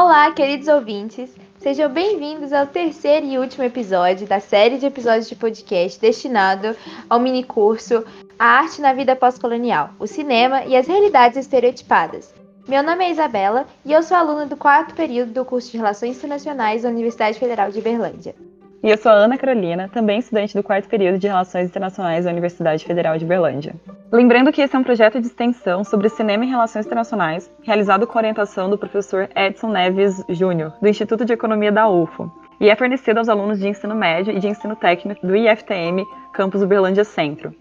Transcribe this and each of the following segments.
Olá, queridos ouvintes. Sejam bem-vindos ao terceiro e último episódio da série de episódios de podcast destinado ao minicurso A Arte na Vida Pós-Colonial, o Cinema e as Realidades Estereotipadas. Meu nome é Isabela e eu sou aluna do quarto período do curso de Relações Internacionais da Universidade Federal de Berlândia. E eu sou a Ana Carolina, também estudante do quarto período de Relações Internacionais da Universidade Federal de Berlândia. Lembrando que esse é um projeto de extensão sobre cinema e relações internacionais, realizado com orientação do professor Edson Neves Júnior, do Instituto de Economia da UFO, e é fornecido aos alunos de ensino médio e de ensino técnico do IFTM, campus Uberlândia Centro.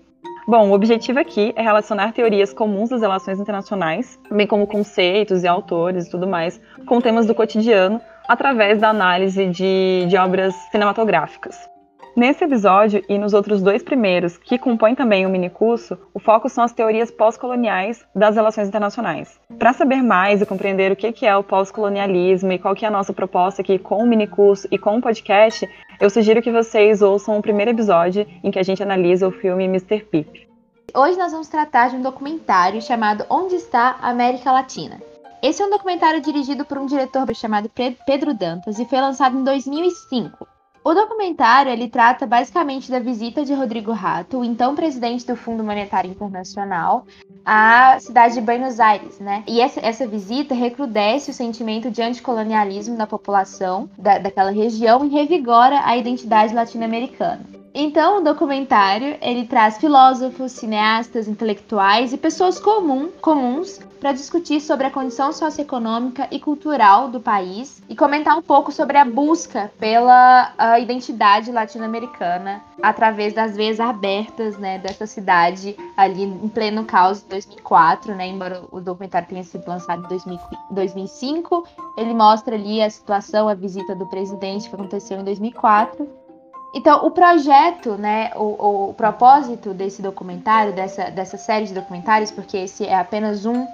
Bom, o objetivo aqui é relacionar teorias comuns das relações internacionais, bem como conceitos e autores e tudo mais, com temas do cotidiano através da análise de, de obras cinematográficas. Nesse episódio e nos outros dois primeiros, que compõem também o minicurso, o foco são as teorias pós-coloniais das relações internacionais. Para saber mais e compreender o que é o pós-colonialismo e qual que é a nossa proposta aqui com o minicurso e com o podcast, eu sugiro que vocês ouçam o primeiro episódio em que a gente analisa o filme Mr. Pip. Hoje nós vamos tratar de um documentário chamado Onde está a América Latina? Esse é um documentário dirigido por um diretor chamado Pedro Dantas e foi lançado em 2005. O documentário ele trata basicamente da visita de Rodrigo Rato, o então presidente do Fundo Monetário Internacional, à cidade de Buenos Aires, né? E essa, essa visita recrudesce o sentimento de anticolonialismo na população da, daquela região e revigora a identidade latino-americana. Então, o documentário ele traz filósofos, cineastas, intelectuais e pessoas comum, comuns para discutir sobre a condição socioeconômica e cultural do país e comentar um pouco sobre a busca pela identidade latino-americana através das veias abertas né, dessa cidade ali em pleno caos de 2004, né, embora o documentário tenha sido lançado em 2005, ele mostra ali a situação, a visita do presidente que aconteceu em 2004 então, o projeto, né, o, o, propósito desse documentário, dessa, dessa série de documentários, porque esse é apenas um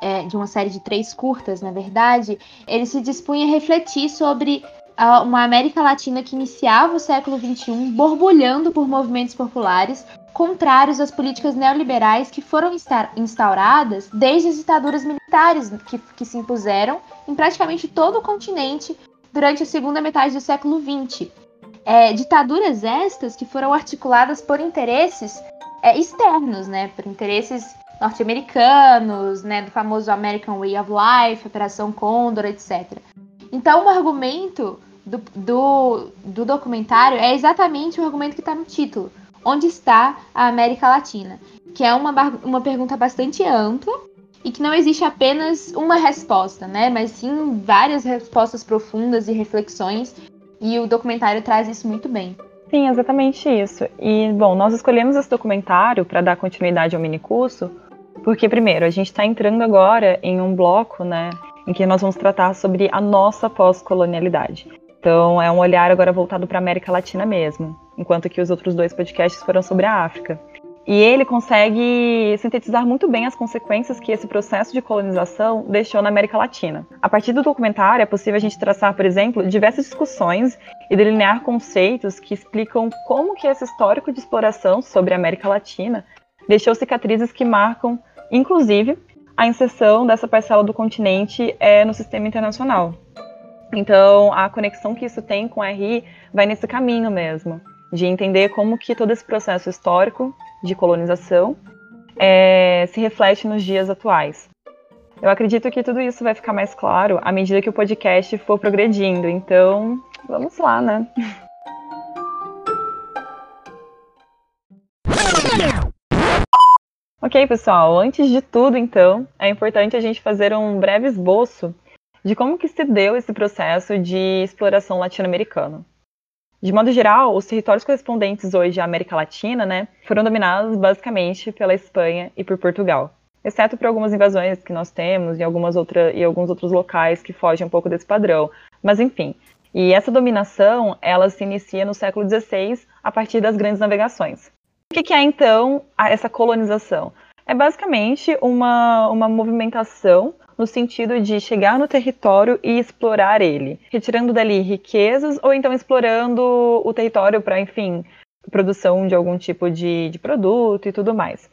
é, de uma série de três curtas, na verdade, ele se dispunha a refletir sobre uh, uma América Latina que iniciava o século XXI borbulhando por movimentos populares contrários às políticas neoliberais que foram instauradas desde as ditaduras militares que, que se impuseram em praticamente todo o continente durante a segunda metade do século XX é, ditaduras estas que foram articuladas por interesses é, externos, né, por interesses norte-americanos, né, do famoso American Way of Life, Operação Condor, etc. Então, o argumento do, do, do documentário é exatamente o argumento que está no título: onde está a América Latina? Que é uma, uma pergunta bastante ampla e que não existe apenas uma resposta, né? Mas sim várias respostas profundas e reflexões e o documentário traz isso muito bem. Sim, exatamente isso. E, bom, nós escolhemos esse documentário para dar continuidade ao minicurso, porque, primeiro, a gente está entrando agora em um bloco, né, em que nós vamos tratar sobre a nossa pós-colonialidade. Então, é um olhar agora voltado para a América Latina mesmo, enquanto que os outros dois podcasts foram sobre a África. E ele consegue sintetizar muito bem as consequências que esse processo de colonização deixou na América Latina. A partir do documentário, é possível a gente traçar, por exemplo, diversas discussões e delinear conceitos que explicam como que esse histórico de exploração sobre a América Latina deixou cicatrizes que marcam, inclusive, a inserção dessa parcela do continente é, no sistema internacional. Então, a conexão que isso tem com a RI vai nesse caminho mesmo, de entender como que todo esse processo histórico de colonização é, se reflete nos dias atuais. Eu acredito que tudo isso vai ficar mais claro à medida que o podcast for progredindo, então vamos lá, né? Ok, pessoal, antes de tudo, então, é importante a gente fazer um breve esboço de como que se deu esse processo de exploração latino-americana. De modo geral, os territórios correspondentes hoje à América Latina né, foram dominados basicamente pela Espanha e por Portugal, exceto por algumas invasões que nós temos e, algumas outra, e alguns outros locais que fogem um pouco desse padrão. Mas enfim, e essa dominação ela se inicia no século XVI a partir das grandes navegações. O que é então essa colonização? É basicamente uma, uma movimentação no sentido de chegar no território e explorar ele, retirando dali riquezas ou então explorando o território para, enfim, produção de algum tipo de, de produto e tudo mais.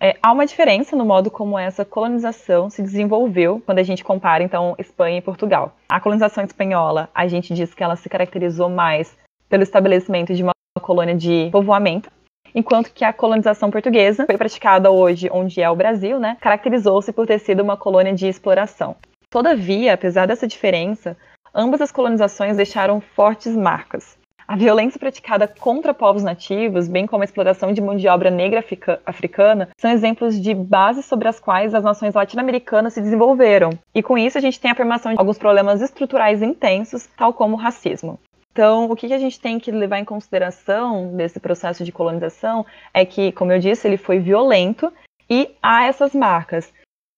é, há uma diferença no modo como essa colonização se desenvolveu quando a gente compara, então, Espanha e Portugal. A colonização espanhola, a gente diz que ela se caracterizou mais pelo estabelecimento de uma colônia de povoamento, enquanto que a colonização portuguesa foi praticada hoje, onde é o Brasil, né, caracterizou-se por ter sido uma colônia de exploração. Todavia, apesar dessa diferença, ambas as colonizações deixaram fortes marcas. A violência praticada contra povos nativos, bem como a exploração de mão de obra negra africana, são exemplos de bases sobre as quais as nações latino-americanas se desenvolveram. E com isso a gente tem a afirmação de alguns problemas estruturais intensos, tal como o racismo. Então, o que a gente tem que levar em consideração desse processo de colonização é que, como eu disse, ele foi violento e há essas marcas.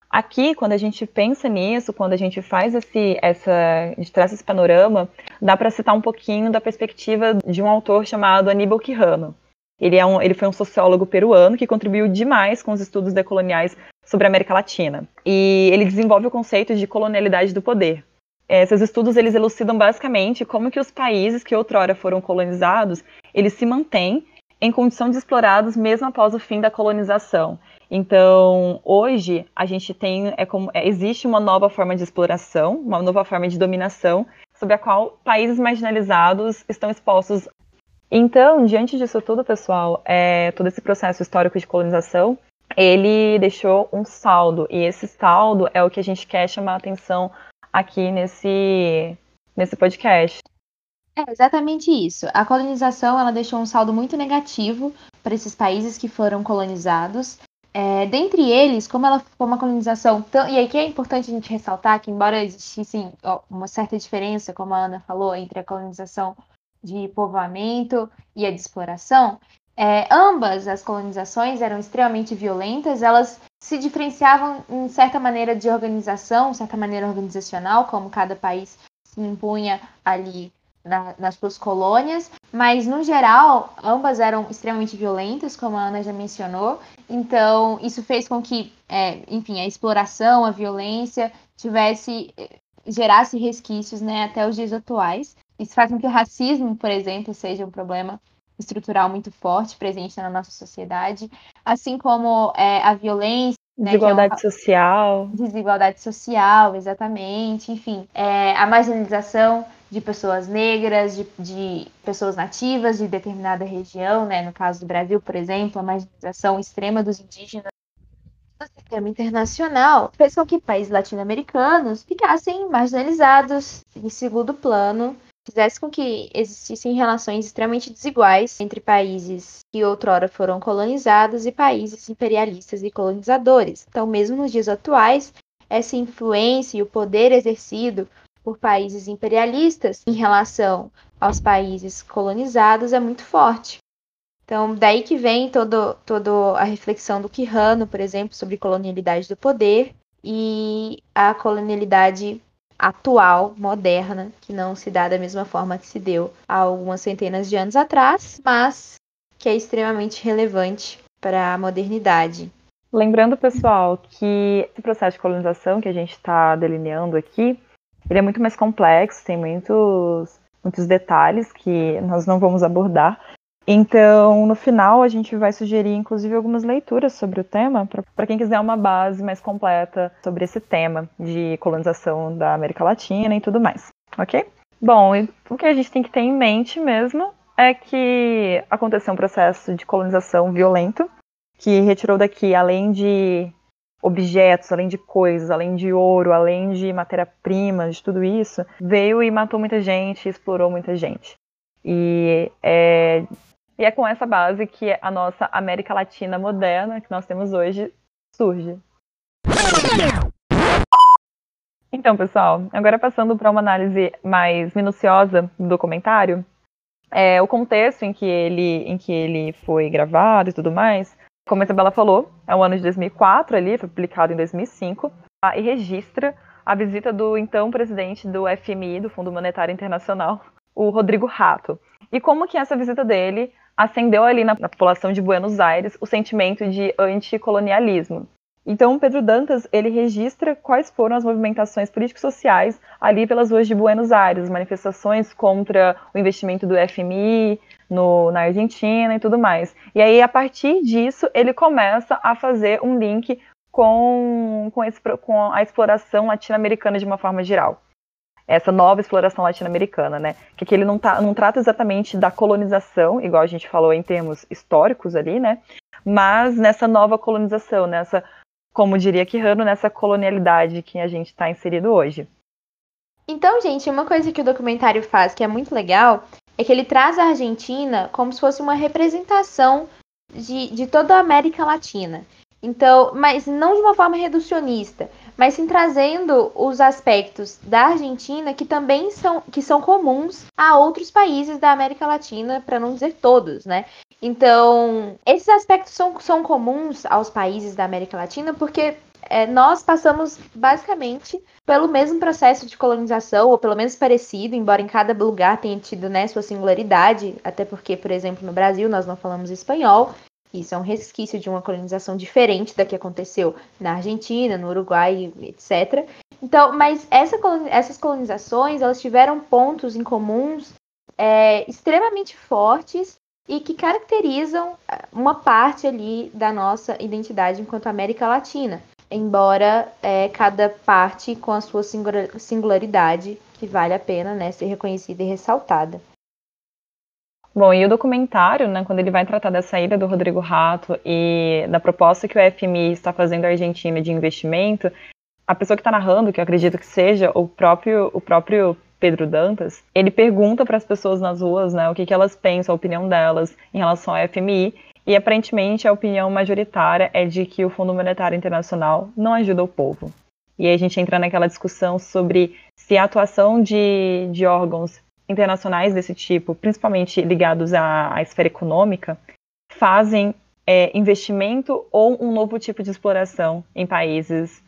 Aqui, quando a gente pensa nisso, quando a gente faz esse, essa, a gente traz esse panorama, dá para citar um pouquinho da perspectiva de um autor chamado Aníbal Quijano. Ele, é um, ele foi um sociólogo peruano que contribuiu demais com os estudos decoloniais sobre a América Latina. E ele desenvolve o conceito de colonialidade do poder. Esses estudos eles elucidam basicamente como que os países que outrora foram colonizados, eles se mantêm em condição de explorados mesmo após o fim da colonização. Então, hoje a gente tem é como é, existe uma nova forma de exploração, uma nova forma de dominação, sobre a qual países marginalizados estão expostos. Então, diante disso tudo, pessoal, é, todo esse processo histórico de colonização, ele deixou um saldo e esse saldo é o que a gente quer chamar a atenção aqui nesse, nesse podcast. É exatamente isso. A colonização ela deixou um saldo muito negativo para esses países que foram colonizados. É, dentre eles, como ela foi uma colonização tão. E aqui é importante a gente ressaltar que, embora existisse uma certa diferença, como a Ana falou, entre a colonização de povoamento e a de exploração, é, ambas as colonizações eram extremamente violentas, elas se diferenciavam em certa maneira de organização, certa maneira organizacional, como cada país se impunha ali na, nas suas colônias, mas no geral ambas eram extremamente violentas, como a Ana já mencionou. Então isso fez com que, é, enfim, a exploração, a violência tivesse gerasse resquícios, né, até os dias atuais. Isso faz com que o racismo, por exemplo, seja um problema estrutural muito forte presente na nossa sociedade, assim como é, a violência. Né, desigualdade né, é social. Desigualdade social, exatamente. Enfim, é, a marginalização de pessoas negras, de, de, pessoas nativas de determinada região, né? No caso do Brasil, por exemplo, a marginalização extrema dos indígenas no sistema internacional fez com que países latino-americanos ficassem marginalizados em segundo plano fizesse com que existissem relações extremamente desiguais entre países que outrora foram colonizados e países imperialistas e colonizadores. Então, mesmo nos dias atuais, essa influência e o poder exercido por países imperialistas em relação aos países colonizados é muito forte. Então, daí que vem toda todo a reflexão do Quijano, por exemplo, sobre colonialidade do poder e a colonialidade atual, moderna, que não se dá da mesma forma que se deu há algumas centenas de anos atrás, mas que é extremamente relevante para a modernidade. Lembrando, pessoal, que esse processo de colonização que a gente está delineando aqui, ele é muito mais complexo, tem muitos, muitos detalhes que nós não vamos abordar, então, no final, a gente vai sugerir, inclusive, algumas leituras sobre o tema, para quem quiser uma base mais completa sobre esse tema de colonização da América Latina e tudo mais. Ok? Bom, o que a gente tem que ter em mente mesmo é que aconteceu um processo de colonização violento, que retirou daqui, além de objetos, além de coisas, além de ouro, além de matéria-prima, de tudo isso, veio e matou muita gente, explorou muita gente. E é e é com essa base que a nossa América Latina moderna, que nós temos hoje, surge. Então, pessoal, agora passando para uma análise mais minuciosa do documentário, é, o contexto em que, ele, em que ele foi gravado e tudo mais, como a Isabela falou, é o ano de 2004 ali, foi publicado em 2005, e registra a visita do então presidente do FMI, do Fundo Monetário Internacional, o Rodrigo Rato. E como que essa visita dele acendeu ali na, população de Buenos Aires o sentimento de anticolonialismo. Então, Pedro Dantas, ele registra quais foram as movimentações político-sociais ali pelas ruas de Buenos Aires, manifestações contra o investimento do FMI no, na Argentina e tudo mais. E aí, a partir disso, ele começa a fazer um link com, com, esse, com a exploração latino-americana de uma forma geral. Essa nova exploração latino-americana, né? Que ele não, tá, não trata exatamente da colonização, igual a gente falou em termos históricos ali, né? Mas nessa nova colonização, nessa como diria Quirrano, nessa colonialidade que a gente está inserido hoje. Então, gente, uma coisa que o documentário faz que é muito legal é que ele traz a Argentina como se fosse uma representação de, de toda a América Latina. Então, mas não de uma forma reducionista, mas sim trazendo os aspectos da Argentina que também são, que são comuns a outros países da América Latina, para não dizer todos, né? Então, esses aspectos são, são comuns aos países da América Latina porque é, nós passamos basicamente pelo mesmo processo de colonização, ou pelo menos parecido, embora em cada lugar tenha tido né, sua singularidade, até porque, por exemplo, no Brasil nós não falamos espanhol, isso é um resquício de uma colonização diferente da que aconteceu na Argentina, no Uruguai, etc. Então, mas essa, essas colonizações elas tiveram pontos em comuns é, extremamente fortes e que caracterizam é, uma parte ali da nossa identidade enquanto América Latina, embora é, cada parte com a sua singularidade que vale a pena né, ser reconhecida e ressaltada. Bom, e o documentário, né, quando ele vai tratar da saída do Rodrigo Rato e da proposta que o FMI está fazendo à Argentina de investimento, a pessoa que está narrando, que eu acredito que seja o próprio, o próprio Pedro Dantas, ele pergunta para as pessoas nas ruas né, o que, que elas pensam, a opinião delas em relação ao FMI, e aparentemente a opinião majoritária é de que o Fundo Monetário Internacional não ajuda o povo. E aí a gente entra naquela discussão sobre se a atuação de, de órgãos internacionais desse tipo, principalmente ligados à, à esfera econômica, fazem é, investimento ou um novo tipo de exploração em países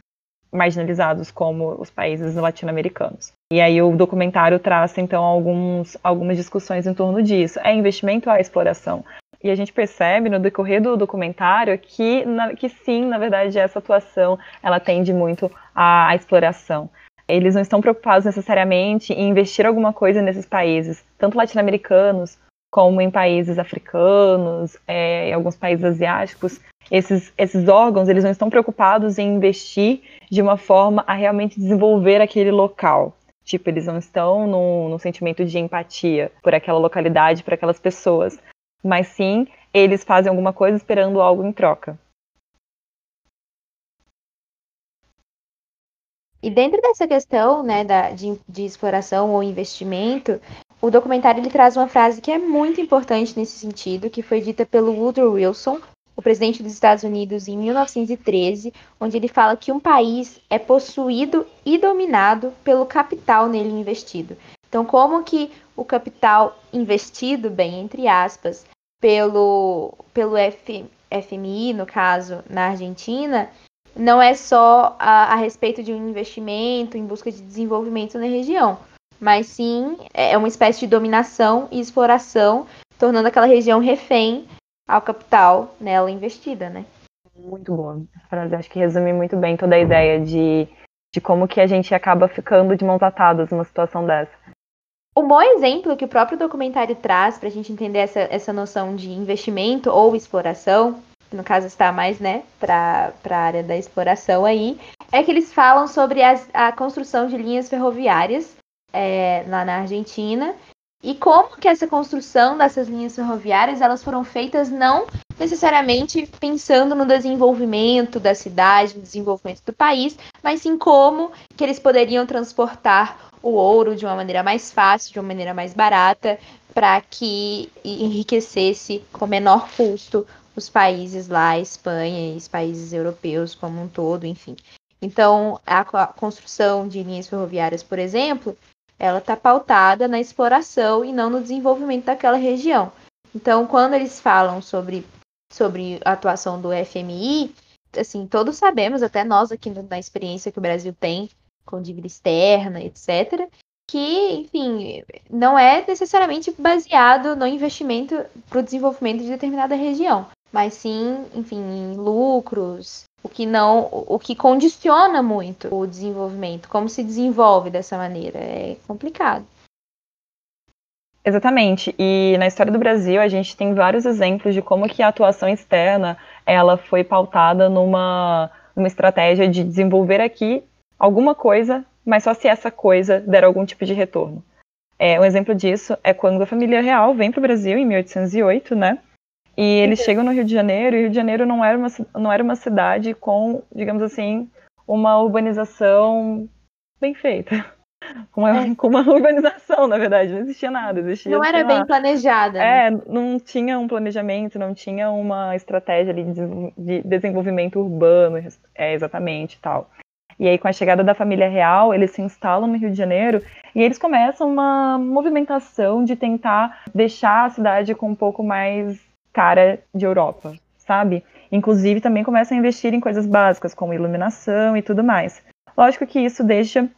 marginalizados como os países latino-americanos. E aí o documentário traz então alguns, algumas discussões em torno disso. É investimento ou é exploração? E a gente percebe no decorrer do documentário que, na, que sim, na verdade, essa atuação ela tende muito à, à exploração. Eles não estão preocupados necessariamente em investir alguma coisa nesses países, tanto latino-americanos como em países africanos, é, em alguns países asiáticos, esses, esses órgãos eles não estão preocupados em investir de uma forma a realmente desenvolver aquele local. Tipo, eles não estão no, no sentimento de empatia por aquela localidade, por aquelas pessoas. Mas sim, eles fazem alguma coisa esperando algo em troca. E dentro dessa questão né, da, de, de exploração ou investimento, o documentário ele traz uma frase que é muito importante nesse sentido, que foi dita pelo Woodrow Wilson, o presidente dos Estados Unidos, em 1913, onde ele fala que um país é possuído e dominado pelo capital nele investido. Então, como que o capital investido, bem entre aspas, pelo, pelo F, FMI, no caso, na Argentina, não é só a, a respeito de um investimento em busca de desenvolvimento na região, mas sim é uma espécie de dominação e exploração, tornando aquela região refém ao capital nela investida, né? Muito boa. Essa frase acho que resume muito bem toda a ideia de, de como que a gente acaba ficando de mãos atadas numa situação dessa. Um bom exemplo que o próprio documentário traz para a gente entender essa, essa noção de investimento ou exploração, no caso está mais né, para a área da exploração aí, é que eles falam sobre as, a construção de linhas ferroviárias é, lá na Argentina e como que essa construção dessas linhas ferroviárias elas foram feitas não necessariamente pensando no desenvolvimento da cidade, no desenvolvimento do país, mas sim como que eles poderiam transportar o ouro de uma maneira mais fácil, de uma maneira mais barata, para que enriquecesse com menor custo os países lá, Espanha e os países europeus como um todo, enfim. Então, a construção de linhas ferroviárias, por exemplo, ela está pautada na exploração e não no desenvolvimento daquela região. Então, quando eles falam sobre, sobre a atuação do FMI, assim, todos sabemos, até nós aqui na experiência que o Brasil tem com dívida externa, etc., que, enfim, não é necessariamente baseado no investimento para o desenvolvimento de determinada região, mas sim, enfim, em lucros, o que não, o que condiciona muito o desenvolvimento, como se desenvolve dessa maneira, é complicado. Exatamente. E na história do Brasil, a gente tem vários exemplos de como que a atuação externa, ela foi pautada numa, estratégia de desenvolver aqui alguma coisa, mas só se essa coisa der algum tipo de retorno. É, um exemplo disso é quando a família real vem para o Brasil em 1808, né? E eles chegam no Rio de Janeiro, e o Rio de Janeiro não era uma, não era uma cidade com, digamos assim, uma urbanização bem feita com uma, é. com uma urbanização, na verdade, não existia nada. Existia, não era bem planejada. É, né? não tinha um planejamento, não tinha uma estratégia ali de, de desenvolvimento urbano, é, exatamente, tal. E aí, com a chegada da família real, eles se instalam no Rio de Janeiro e eles começam uma movimentação de tentar deixar a cidade com um pouco mais cara de Europa, sabe? Inclusive, também começam a investir em coisas básicas, como iluminação e tudo mais. Lógico que isso deixa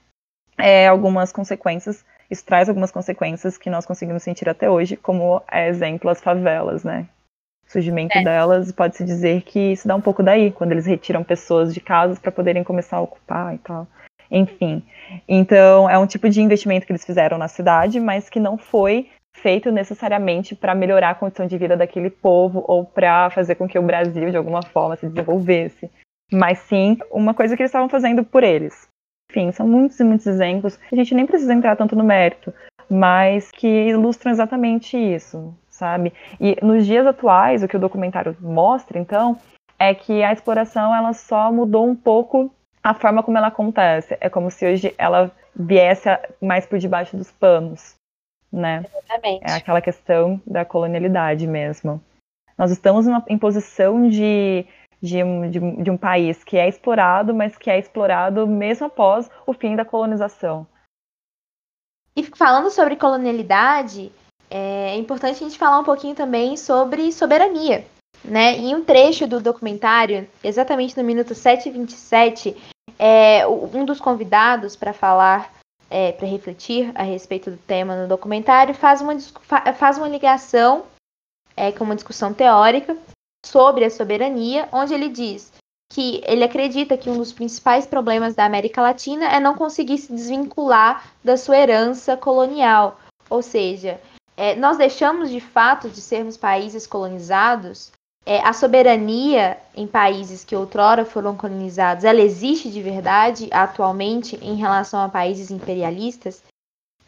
é, algumas consequências, isso traz algumas consequências que nós conseguimos sentir até hoje, como é, exemplo as favelas, né? O surgimento é. delas pode-se dizer que se dá um pouco daí, quando eles retiram pessoas de casas para poderem começar a ocupar e tal. Enfim, então é um tipo de investimento que eles fizeram na cidade, mas que não foi feito necessariamente para melhorar a condição de vida daquele povo ou para fazer com que o Brasil de alguma forma se desenvolvesse, mas sim uma coisa que eles estavam fazendo por eles. Enfim, são muitos e muitos exemplos. A gente nem precisa entrar tanto no mérito, mas que ilustram exatamente isso, sabe? E nos dias atuais, o que o documentário mostra, então, é que a exploração ela só mudou um pouco a forma como ela acontece. É como se hoje ela viesse mais por debaixo dos panos, né? Exatamente. É aquela questão da colonialidade mesmo. Nós estamos numa, em posição de de um, de, de um país que é explorado, mas que é explorado mesmo após o fim da colonização. E falando sobre colonialidade, é importante a gente falar um pouquinho também sobre soberania. Né? Em um trecho do documentário, exatamente no minuto 7h27, é, um dos convidados para falar, é, para refletir a respeito do tema no documentário, faz uma, faz uma ligação é, com uma discussão teórica sobre a soberania, onde ele diz que ele acredita que um dos principais problemas da América Latina é não conseguir se desvincular da sua herança colonial. Ou seja, é, nós deixamos de fato de sermos países colonizados. É, a soberania em países que outrora foram colonizados, ela existe de verdade atualmente em relação a países imperialistas?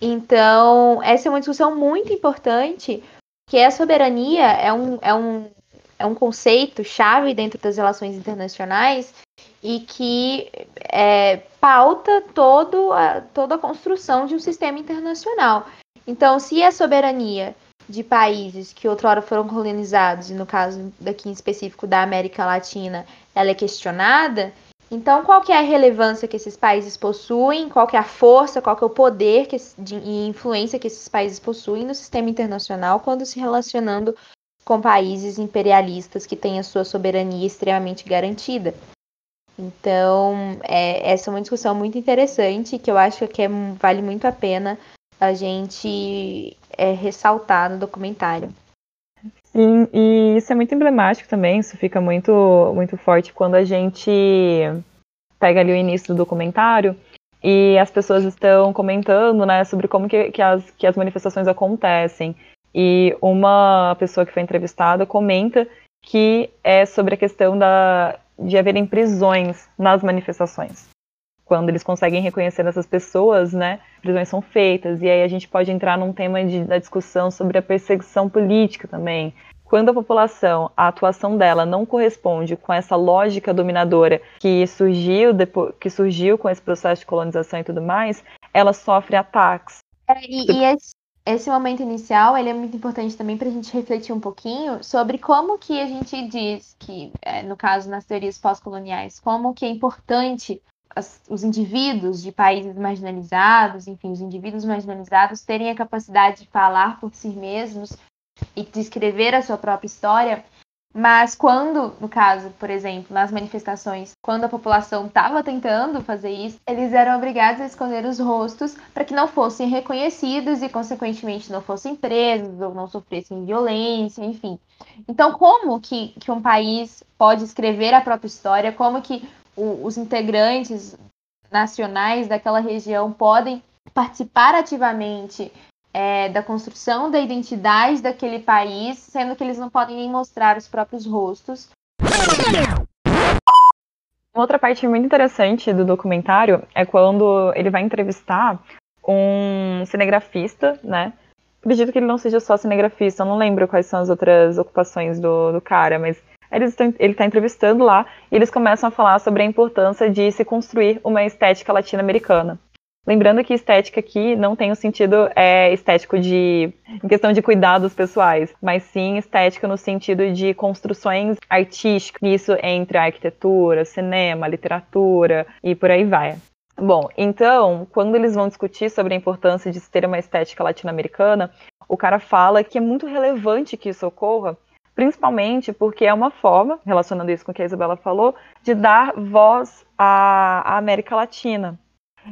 Então, essa é uma discussão muito importante, que a soberania é um, é um é um conceito chave dentro das relações internacionais e que é, pauta todo a, toda a construção de um sistema internacional. Então, se a soberania de países que outrora foram colonizados, e no caso daqui em específico da América Latina, ela é questionada, então qual que é a relevância que esses países possuem, qual que é a força, qual que é o poder que, de, e influência que esses países possuem no sistema internacional quando se relacionando com países imperialistas que têm a sua soberania extremamente garantida. Então, é, essa é uma discussão muito interessante que eu acho que é, vale muito a pena a gente é, ressaltar no documentário. Sim, e isso é muito emblemático também, isso fica muito, muito forte quando a gente pega ali o início do documentário e as pessoas estão comentando né, sobre como que, que, as, que as manifestações acontecem. E uma pessoa que foi entrevistada comenta que é sobre a questão da, de haverem prisões nas manifestações. Quando eles conseguem reconhecer essas pessoas, né, prisões são feitas. E aí a gente pode entrar num tema de, da discussão sobre a perseguição política também. Quando a população, a atuação dela não corresponde com essa lógica dominadora que surgiu, depois, que surgiu com esse processo de colonização e tudo mais, ela sofre ataques. É, e, e, esse, esse momento inicial ele é muito importante também para a gente refletir um pouquinho sobre como que a gente diz que, é, no caso nas teorias pós-coloniais, como que é importante as, os indivíduos de países marginalizados, enfim, os indivíduos marginalizados terem a capacidade de falar por si mesmos e de escrever a sua própria história. Mas quando, no caso, por exemplo, nas manifestações, quando a população estava tentando fazer isso, eles eram obrigados a esconder os rostos para que não fossem reconhecidos e, consequentemente, não fossem presos ou não sofressem violência, enfim. Então, como que, que um país pode escrever a própria história? Como que o, os integrantes nacionais daquela região podem participar ativamente é, da construção da identidade daquele país, sendo que eles não podem nem mostrar os próprios rostos. Outra parte muito interessante do documentário é quando ele vai entrevistar um cinegrafista, né? Acredito que ele não seja só cinegrafista, eu não lembro quais são as outras ocupações do, do cara, mas eles ele está entrevistando lá e eles começam a falar sobre a importância de se construir uma estética latino-americana. Lembrando que estética aqui não tem o sentido é, estético de em questão de cuidados pessoais, mas sim estética no sentido de construções artísticas, isso entre arquitetura, cinema, literatura e por aí vai. Bom, então, quando eles vão discutir sobre a importância de se ter uma estética latino-americana, o cara fala que é muito relevante que isso ocorra, principalmente porque é uma forma, relacionando isso com o que a Isabela falou, de dar voz à, à América Latina.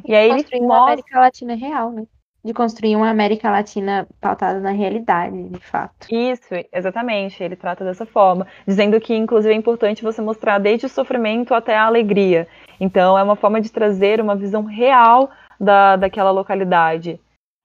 E aí ele uma mostra... América Latina real, né? De construir uma América Latina pautada na realidade, de fato. Isso, exatamente. Ele trata dessa forma, dizendo que, inclusive, é importante você mostrar desde o sofrimento até a alegria. Então, é uma forma de trazer uma visão real da, daquela localidade.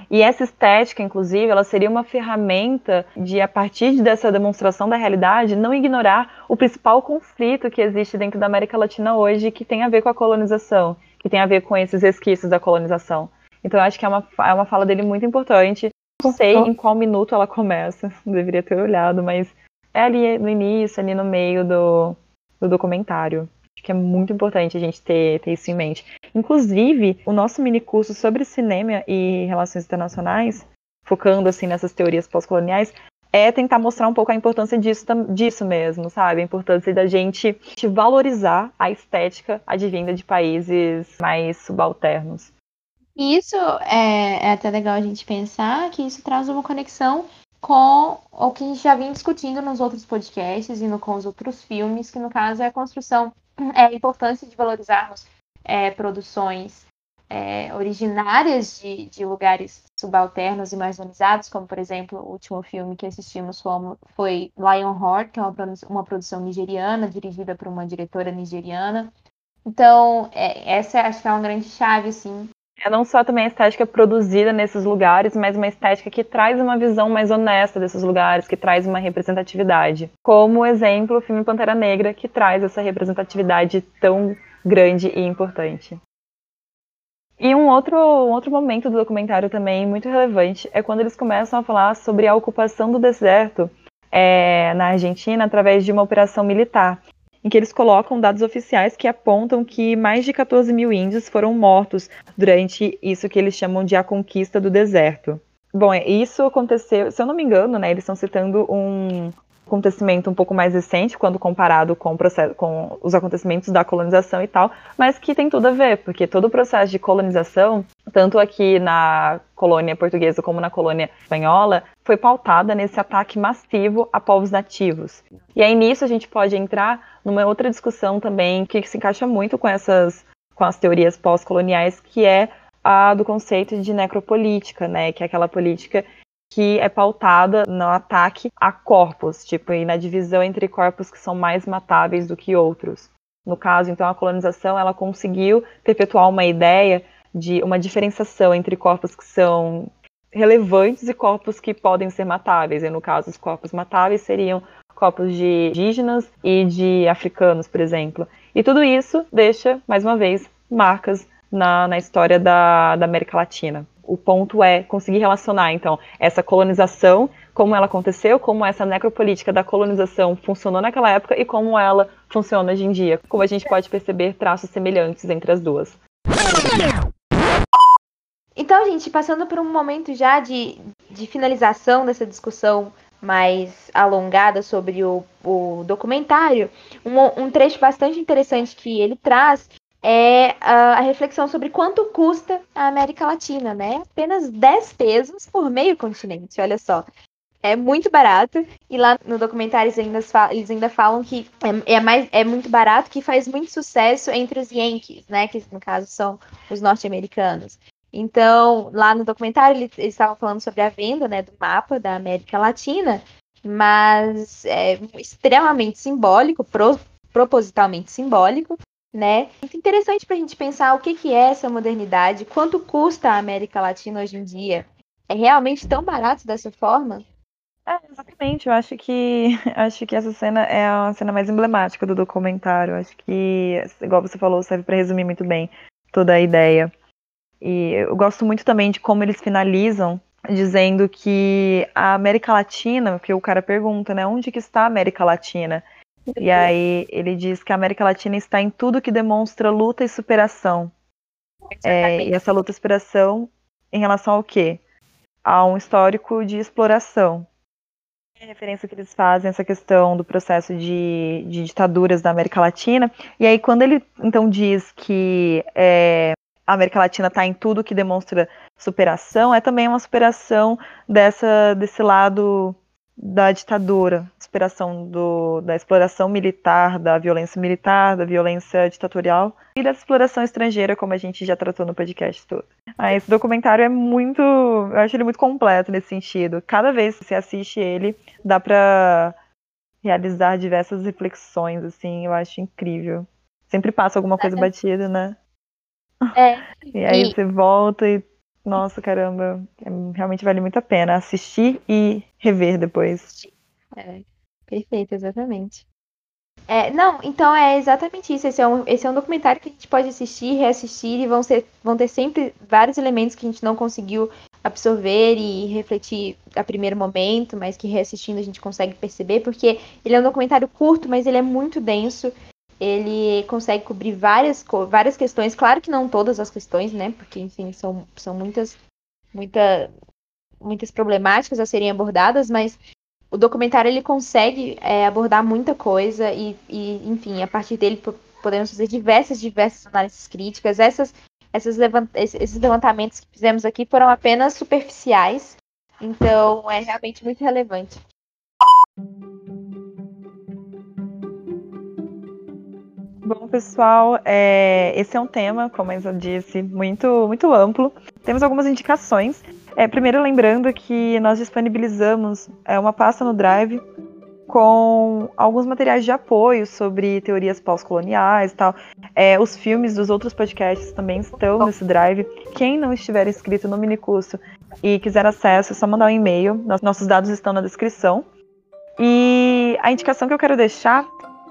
E essa estética, inclusive, ela seria uma ferramenta de, a partir dessa demonstração da realidade, não ignorar o principal conflito que existe dentro da América Latina hoje, que tem a ver com a colonização, que tem a ver com esses resquícios da colonização. Então eu acho que é uma, é uma fala dele muito importante. Não sei em qual minuto ela começa, deveria ter olhado, mas é ali no início, ali no meio do, do documentário. Acho que é muito importante a gente ter, ter isso em mente. Inclusive, o nosso mini curso sobre cinema e relações internacionais, focando assim nessas teorias pós-coloniais, é tentar mostrar um pouco a importância disso, disso mesmo, sabe? A importância da gente valorizar a estética advinda de países mais subalternos. Isso é, é até legal a gente pensar que isso traz uma conexão com o que a gente já vinha discutindo nos outros podcasts e no, com os outros filmes, que no caso é a construção, é a importância de valorizarmos é, produções é, originárias de, de, lugares subalternos e marginalizados, como, por exemplo, o último filme que assistimos foi, Lionheart, que é uma, uma produção nigeriana, dirigida por uma diretora nigeriana. Então, é, essa acho que é uma grande chave, assim. É não só também a estética produzida nesses lugares, mas uma estética que traz uma visão mais honesta desses lugares, que traz uma representatividade. Como exemplo, o filme Pantera Negra, que traz essa representatividade tão grande e importante. E um outro, um outro momento do documentário também muito relevante é quando eles começam a falar sobre a ocupação do deserto é, na Argentina através de uma operação militar, em que eles colocam dados oficiais que apontam que mais de 14 mil índios foram mortos durante isso que eles chamam de a conquista do deserto. Bom, é, isso aconteceu, se eu não me engano, né, eles estão citando um, acontecimento um pouco mais recente, quando comparado com, processo, com os acontecimentos da colonização e tal, mas que tem tudo a ver, porque todo o processo de colonização, tanto aqui na colônia portuguesa como na colônia espanhola, foi pautada nesse ataque massivo a povos nativos. E aí nisso a gente pode entrar numa outra discussão também que se encaixa muito com essas com as teorias pós-coloniais, que é a do conceito de necropolítica, né, que é aquela política que é pautada no ataque a corpos, tipo, e na divisão entre corpos que são mais matáveis do que outros. No caso, então, a colonização ela conseguiu perpetuar uma ideia de uma diferenciação entre corpos que são relevantes e corpos que podem ser matáveis. E no caso, os corpos matáveis seriam corpos de indígenas e de africanos, por exemplo. E tudo isso deixa, mais uma vez, marcas na, na história da, da América Latina o ponto é conseguir relacionar, então, essa colonização, como ela aconteceu, como essa necropolítica da colonização funcionou naquela época e como ela funciona hoje em dia. Como a gente pode perceber traços semelhantes entre as duas. Então, gente, passando por um momento já de, de finalização dessa discussão mais alongada sobre o, o documentário, um, um trecho bastante interessante que ele traz é a, reflexão sobre quanto custa a América Latina, né? Apenas 10 pesos por meio continente, olha só. é muito barato. E lá no documentário eles ainda, falam, eles ainda falam que é, é, mais, é muito barato, que faz muito sucesso entre os Yankees, né? Que no caso são os norte-americanos. Então, lá no documentário, eles, eles estavam falando sobre a venda né, do mapa da América Latina, mas é extremamente simbólico, pro, propositalmente simbólico, né? Muito interessante para a gente pensar o que, que é essa modernidade, quanto custa a América Latina hoje em dia. É realmente tão barato dessa forma? É, exatamente. Eu acho que acho que essa cena é a cena mais emblemática do documentário. Acho que, igual você falou, serve para resumir muito bem toda a ideia. E eu gosto muito também de como eles finalizam dizendo que a América Latina, porque o cara pergunta, né, onde que está a América Latina? E aí ele diz que a América Latina está em tudo que demonstra luta e superação. É, e essa luta e superação em relação ao quê? A um histórico de exploração. A referência que eles fazem essa questão do processo de, de ditaduras da América Latina. E aí quando ele então diz que é, a América Latina está em tudo que demonstra superação, é também uma superação dessa, desse lado da ditadura, superação do, da exploração militar, da violência militar, da violência ditatorial e da exploração estrangeira, como a gente já tratou no podcast todo. Ah, esse documentário é muito, eu acho ele muito completo nesse sentido. Cada vez que você assiste ele, dá para realizar diversas reflexões, assim, eu acho incrível. Sempre passa alguma coisa batida, né? É. E aí e... você volta e. Nossa, caramba, é, realmente vale muito a pena assistir e rever depois. É, perfeito, exatamente. É, não, então é exatamente isso. Esse é, um, esse é um documentário que a gente pode assistir, reassistir e vão, ser, vão ter sempre vários elementos que a gente não conseguiu absorver e refletir a primeiro momento, mas que reassistindo a gente consegue perceber, porque ele é um documentário curto, mas ele é muito denso ele consegue cobrir várias, várias questões, claro que não todas as questões, né? Porque, enfim, são, são muitas, muita, muitas problemáticas a serem abordadas, mas o documentário ele consegue é, abordar muita coisa e, e, enfim, a partir dele podemos fazer diversas, diversas análises críticas. Essas, essas levant esses levantamentos que fizemos aqui foram apenas superficiais, então é realmente muito relevante. Bom, pessoal, é, esse é um tema, como eu disse, muito, muito amplo. Temos algumas indicações. É, primeiro, lembrando que nós disponibilizamos é, uma pasta no Drive com alguns materiais de apoio sobre teorias pós-coloniais e tal. É, os filmes dos outros podcasts também estão nesse Drive. Quem não estiver inscrito no minicurso e quiser acesso, é só mandar um e-mail. Nossos dados estão na descrição. E a indicação que eu quero deixar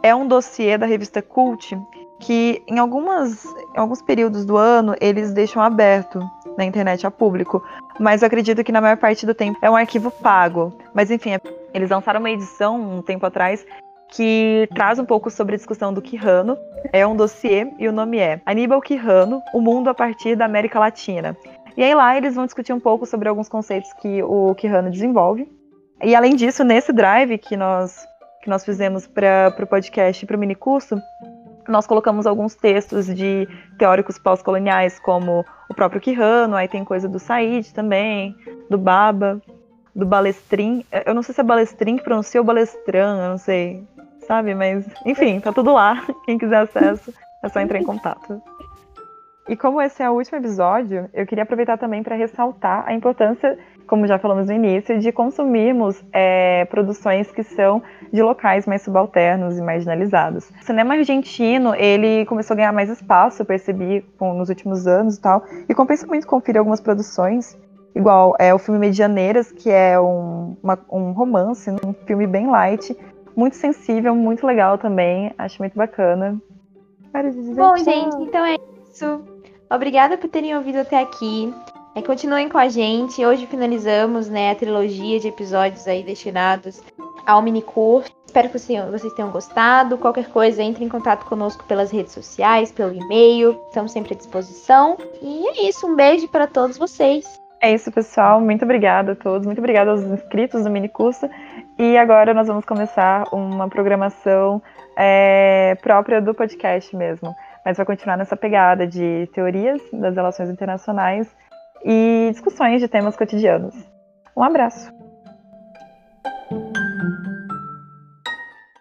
é um dossiê da revista Cult que em, algumas, em alguns períodos do ano eles deixam aberto na internet a público, mas eu acredito que na maior parte do tempo é um arquivo pago. Mas enfim, eles lançaram uma edição um tempo atrás que traz um pouco sobre a discussão do Quijano. É um dossiê e o nome é Aníbal Quijano, o mundo a partir da América Latina. E aí lá eles vão discutir um pouco sobre alguns conceitos que o Quijano desenvolve. E além disso, nesse drive que nós que nós fizemos para o podcast e para o minicurso, nós colocamos alguns textos de teóricos pós-coloniais, como o próprio Quirrano, aí tem coisa do Said também, do Baba, do Balestrin. Eu não sei se é Balestrin que pronuncia ou Balestran, eu não sei, sabe? Mas, enfim, tá tudo lá. Quem quiser acesso, é só entrar em contato. E como esse é o último episódio, eu queria aproveitar também para ressaltar a importância como já falamos no início, de consumirmos é, produções que são de locais mais subalternos e marginalizados. O cinema argentino, ele começou a ganhar mais espaço, eu percebi com, nos últimos anos e tal, e compensa muito conferir algumas produções, igual é o filme Medianeiras, que é um, uma, um romance, um filme bem light, muito sensível, muito legal também, acho muito bacana. Bom, gente, então é isso. Obrigada por terem ouvido até aqui. É, continuem com a gente. Hoje finalizamos né, a trilogia de episódios aí destinados ao minicurso. Espero que vocês tenham gostado. Qualquer coisa, entre em contato conosco pelas redes sociais, pelo e-mail. Estamos sempre à disposição. E é isso. Um beijo para todos vocês. É isso, pessoal. Muito obrigada a todos. Muito obrigada aos inscritos do minicurso. E agora nós vamos começar uma programação é, própria do podcast mesmo. Mas vai continuar nessa pegada de teorias das relações internacionais e discussões de temas cotidianos. Um abraço!